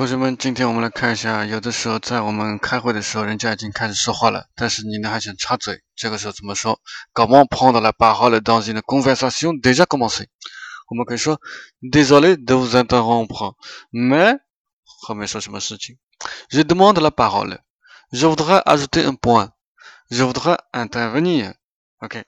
同学们，今天我们来看一下，有的时候在我们开会的时候，人家已经开始说话了，但是你呢还想插嘴，这个时候怎么说？Comment prendre la parole dans une conversation déjà commencée？我们可以说 Désolé de vous interrompre, mais 后面说什么事情？Je demande la parole. Je voudrais ajouter un point. Je voudrais intervenir. OK，